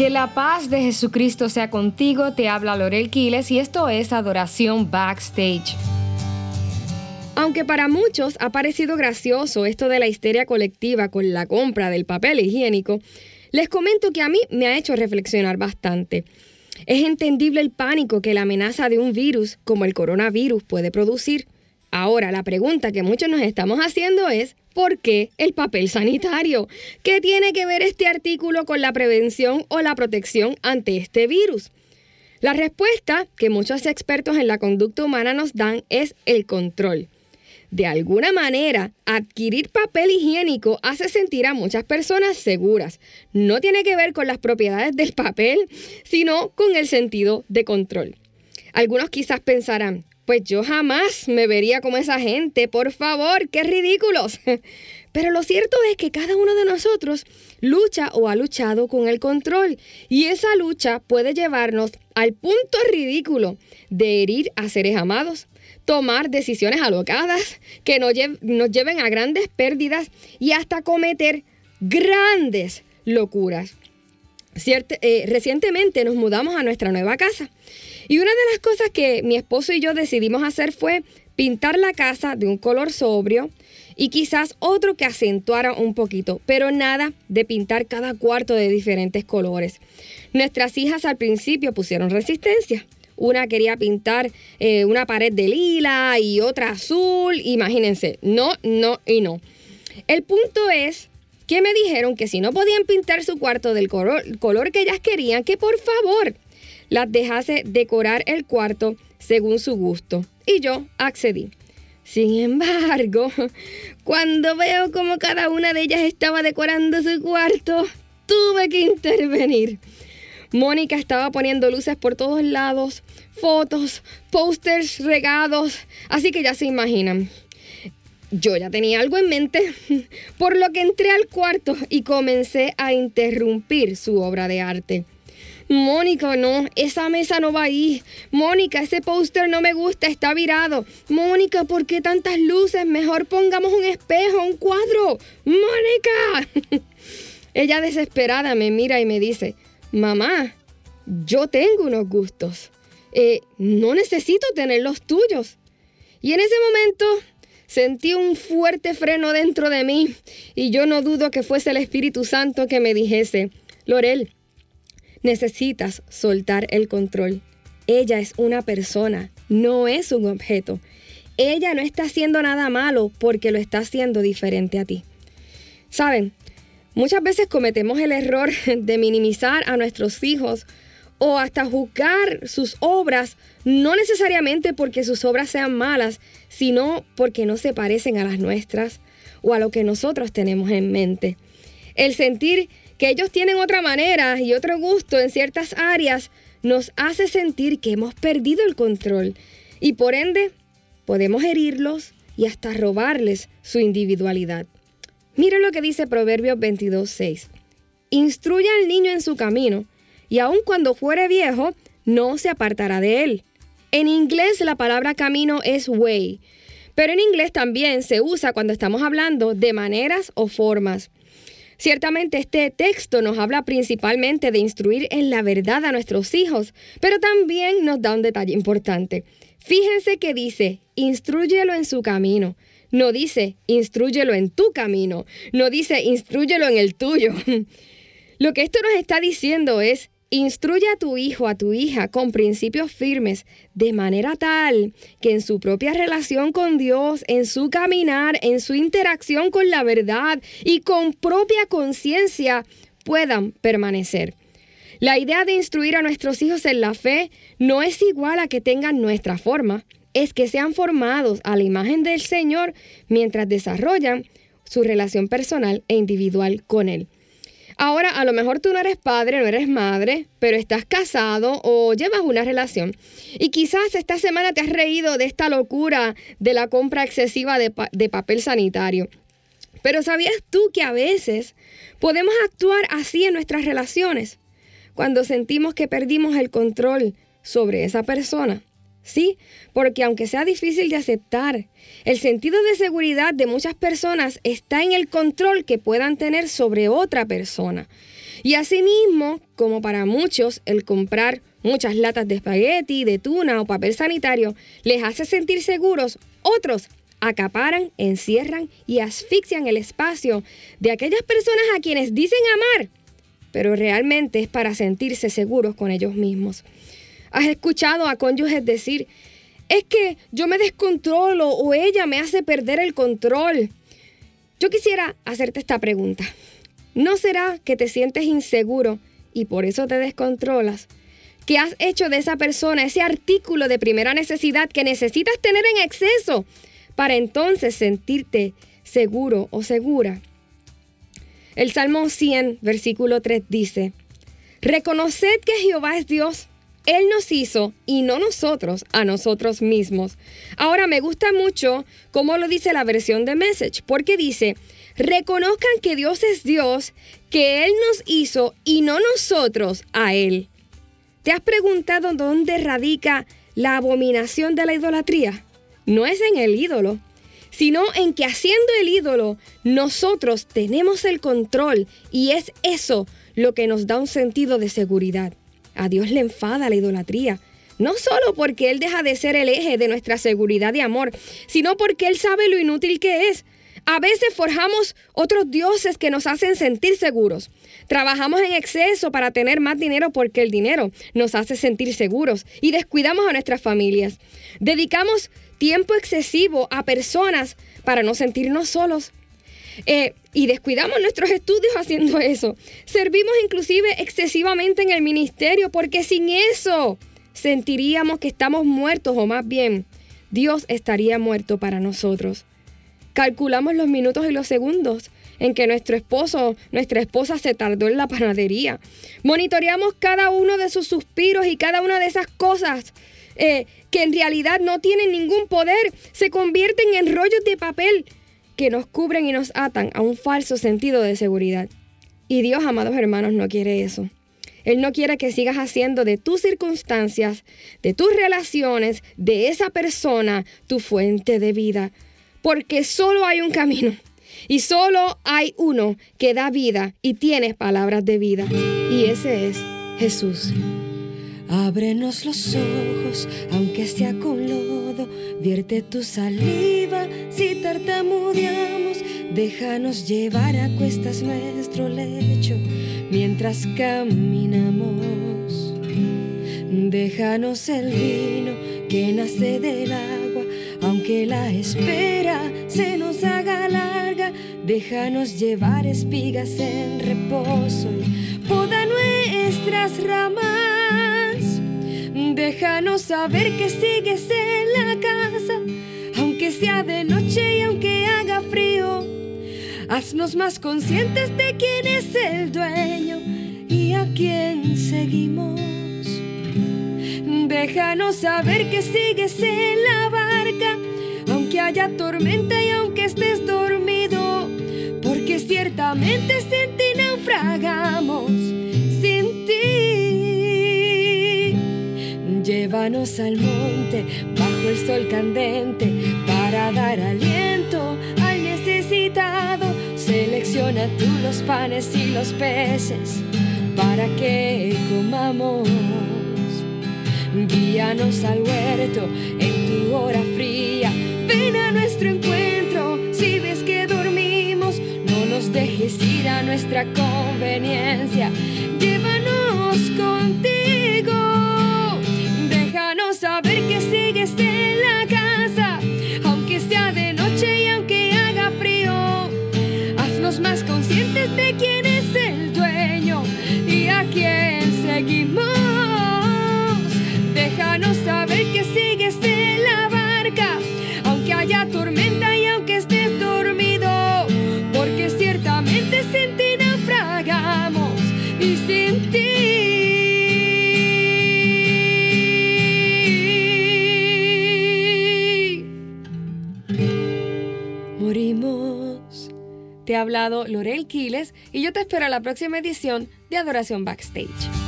Que la paz de Jesucristo sea contigo, te habla Lorel Quiles y esto es Adoración Backstage. Aunque para muchos ha parecido gracioso esto de la histeria colectiva con la compra del papel higiénico, les comento que a mí me ha hecho reflexionar bastante. Es entendible el pánico que la amenaza de un virus como el coronavirus puede producir. Ahora, la pregunta que muchos nos estamos haciendo es, ¿por qué el papel sanitario? ¿Qué tiene que ver este artículo con la prevención o la protección ante este virus? La respuesta que muchos expertos en la conducta humana nos dan es el control. De alguna manera, adquirir papel higiénico hace sentir a muchas personas seguras. No tiene que ver con las propiedades del papel, sino con el sentido de control. Algunos quizás pensarán, pues yo jamás me vería como esa gente, por favor, qué ridículos. Pero lo cierto es que cada uno de nosotros lucha o ha luchado con el control y esa lucha puede llevarnos al punto ridículo de herir a seres amados, tomar decisiones alocadas que nos, lleven a grandes pérdidas y hasta cometer grandes locuras. Eh, recientemente nos mudamos a nuestra nueva casa y una de las cosas que mi esposo y yo decidimos hacer fue pintar la casa de un color sobrio y quizás otro que acentuara un poquito, pero nada de pintar cada cuarto de diferentes colores. Nuestras hijas al principio pusieron resistencia. Una quería pintar eh, una pared de lila y otra azul. Imagínense, no, no y no. El punto es que me dijeron que si no podían pintar su cuarto del color, color que ellas querían, que por favor las dejase decorar el cuarto según su gusto. Y yo accedí. Sin embargo, cuando veo cómo cada una de ellas estaba decorando su cuarto, tuve que intervenir. Mónica estaba poniendo luces por todos lados, fotos, pósters regados, así que ya se imaginan. Yo ya tenía algo en mente, por lo que entré al cuarto y comencé a interrumpir su obra de arte. Mónica, no, esa mesa no va ahí. Mónica, ese póster no me gusta, está virado. Mónica, ¿por qué tantas luces? Mejor pongamos un espejo, un cuadro. Mónica. Ella desesperada me mira y me dice, mamá, yo tengo unos gustos. Eh, no necesito tener los tuyos. Y en ese momento sentí un fuerte freno dentro de mí y yo no dudo que fuese el Espíritu Santo que me dijese, Lorel, necesitas soltar el control. Ella es una persona, no es un objeto. Ella no está haciendo nada malo porque lo está haciendo diferente a ti. Saben, muchas veces cometemos el error de minimizar a nuestros hijos o hasta juzgar sus obras, no necesariamente porque sus obras sean malas, sino porque no se parecen a las nuestras o a lo que nosotros tenemos en mente. El sentir que ellos tienen otra manera y otro gusto en ciertas áreas, nos hace sentir que hemos perdido el control y por ende podemos herirlos y hasta robarles su individualidad. Miren lo que dice Proverbios 22.6. Instruye al niño en su camino y aun cuando fuere viejo, no se apartará de él. En inglés la palabra camino es way, pero en inglés también se usa cuando estamos hablando de maneras o formas. Ciertamente este texto nos habla principalmente de instruir en la verdad a nuestros hijos, pero también nos da un detalle importante. Fíjense que dice, instruyelo en su camino. No dice, instruyelo en tu camino. No dice, instruyelo en el tuyo. Lo que esto nos está diciendo es, Instruye a tu hijo, a tu hija, con principios firmes, de manera tal que en su propia relación con Dios, en su caminar, en su interacción con la verdad y con propia conciencia, puedan permanecer. La idea de instruir a nuestros hijos en la fe no es igual a que tengan nuestra forma, es que sean formados a la imagen del Señor mientras desarrollan su relación personal e individual con Él. Ahora, a lo mejor tú no eres padre, no eres madre, pero estás casado o llevas una relación. Y quizás esta semana te has reído de esta locura de la compra excesiva de, papel sanitario. Pero ¿sabías tú que a veces podemos actuar así en nuestras relaciones? Cuando sentimos que perdimos el control sobre esa persona. Sí, porque aunque sea difícil de aceptar, el sentido de seguridad de muchas personas está en el control que puedan tener sobre otra persona. Y asimismo, como para muchos, el comprar muchas latas de espagueti, de tuna o papel sanitario les hace sentir seguros, otros acaparan, encierran y asfixian el espacio de aquellas personas a quienes dicen amar, pero realmente es para sentirse seguros con ellos mismos. ¿Has escuchado a cónyuges decir, es que yo me descontrolo o ella me hace perder el control? Yo quisiera hacerte esta pregunta. ¿No será que te sientes inseguro y por eso te descontrolas? ¿Que has hecho de esa persona ese artículo de primera necesidad que necesitas tener en exceso para entonces sentirte seguro o segura? El Salmo 100, versículo 3 dice, Reconoced que Jehová es Dios. Él nos hizo y no nosotros a nosotros mismos. Ahora me gusta mucho cómo lo dice la versión de Message, porque dice, reconozcan que Dios es Dios, que Él nos hizo y no nosotros a Él. ¿Te has preguntado dónde radica la abominación de la idolatría? No es en el ídolo, sino en que haciendo el ídolo, nosotros tenemos el control y es eso lo que nos da un sentido de seguridad. A Dios le enfada la idolatría. No solo porque Él deja de ser el eje de nuestra seguridad y amor, sino porque Él sabe lo inútil que es. A veces forjamos otros dioses que nos hacen sentir seguros. Trabajamos en exceso para tener más dinero porque el dinero nos hace sentir seguros y descuidamos a nuestras familias. Dedicamos tiempo excesivo a personas para no sentirnos solos. Eh, y descuidamos nuestros estudios haciendo eso. Servimos inclusive excesivamente en el ministerio porque sin eso sentiríamos que estamos muertos o más bien Dios estaría muerto para nosotros. Calculamos los minutos y los segundos en que nuestro esposo, nuestra esposa se tardó en la panadería. Monitoreamos cada uno de sus suspiros y cada una de esas cosas eh, que en realidad no tienen ningún poder, se convierten en rollos de papel que nos cubren y nos atan a un falso sentido de seguridad. Y Dios, amados hermanos, no quiere eso. Él no quiere que sigas haciendo de tus circunstancias, de tus relaciones, de esa persona, tu fuente de vida porque solo hay un camino y solo hay uno que da vida y tiene palabras de vida y ese es Jesús. Ábrenos los ojos, aunque sea con lodo, vierte tu saliva si tartamudeamos, déjanos llevar a cuestas nuestro lecho mientras caminamos. Déjanos el vino que nace del agua aunque la espera se nos haga larga, déjanos llevar espigas en reposo saber que sigues en la casa, aunque sea de noche y aunque haga frío. Haznos más conscientes de quién es el dueño y a quién seguimos. Déjanos saber que sigues en la barca, aunque haya tormenta y aunque estés dormido, porque ciertamente sin ti naufragamos, Llévanos al monte bajo el sol candente para dar aliento al necesitado. Selecciona tú los panes y los peces para que comamos. Guíanos al huerto en tu hora fría. Ven a nuestro encuentro. Si ves que dormimos, no nos dejes ir a nuestra conveniencia. De quién es el dueño y a quién seguimos. Déjanos saber ha hablado Lorel Quiles y yo te espero a la próxima edición de Adoración Backstage.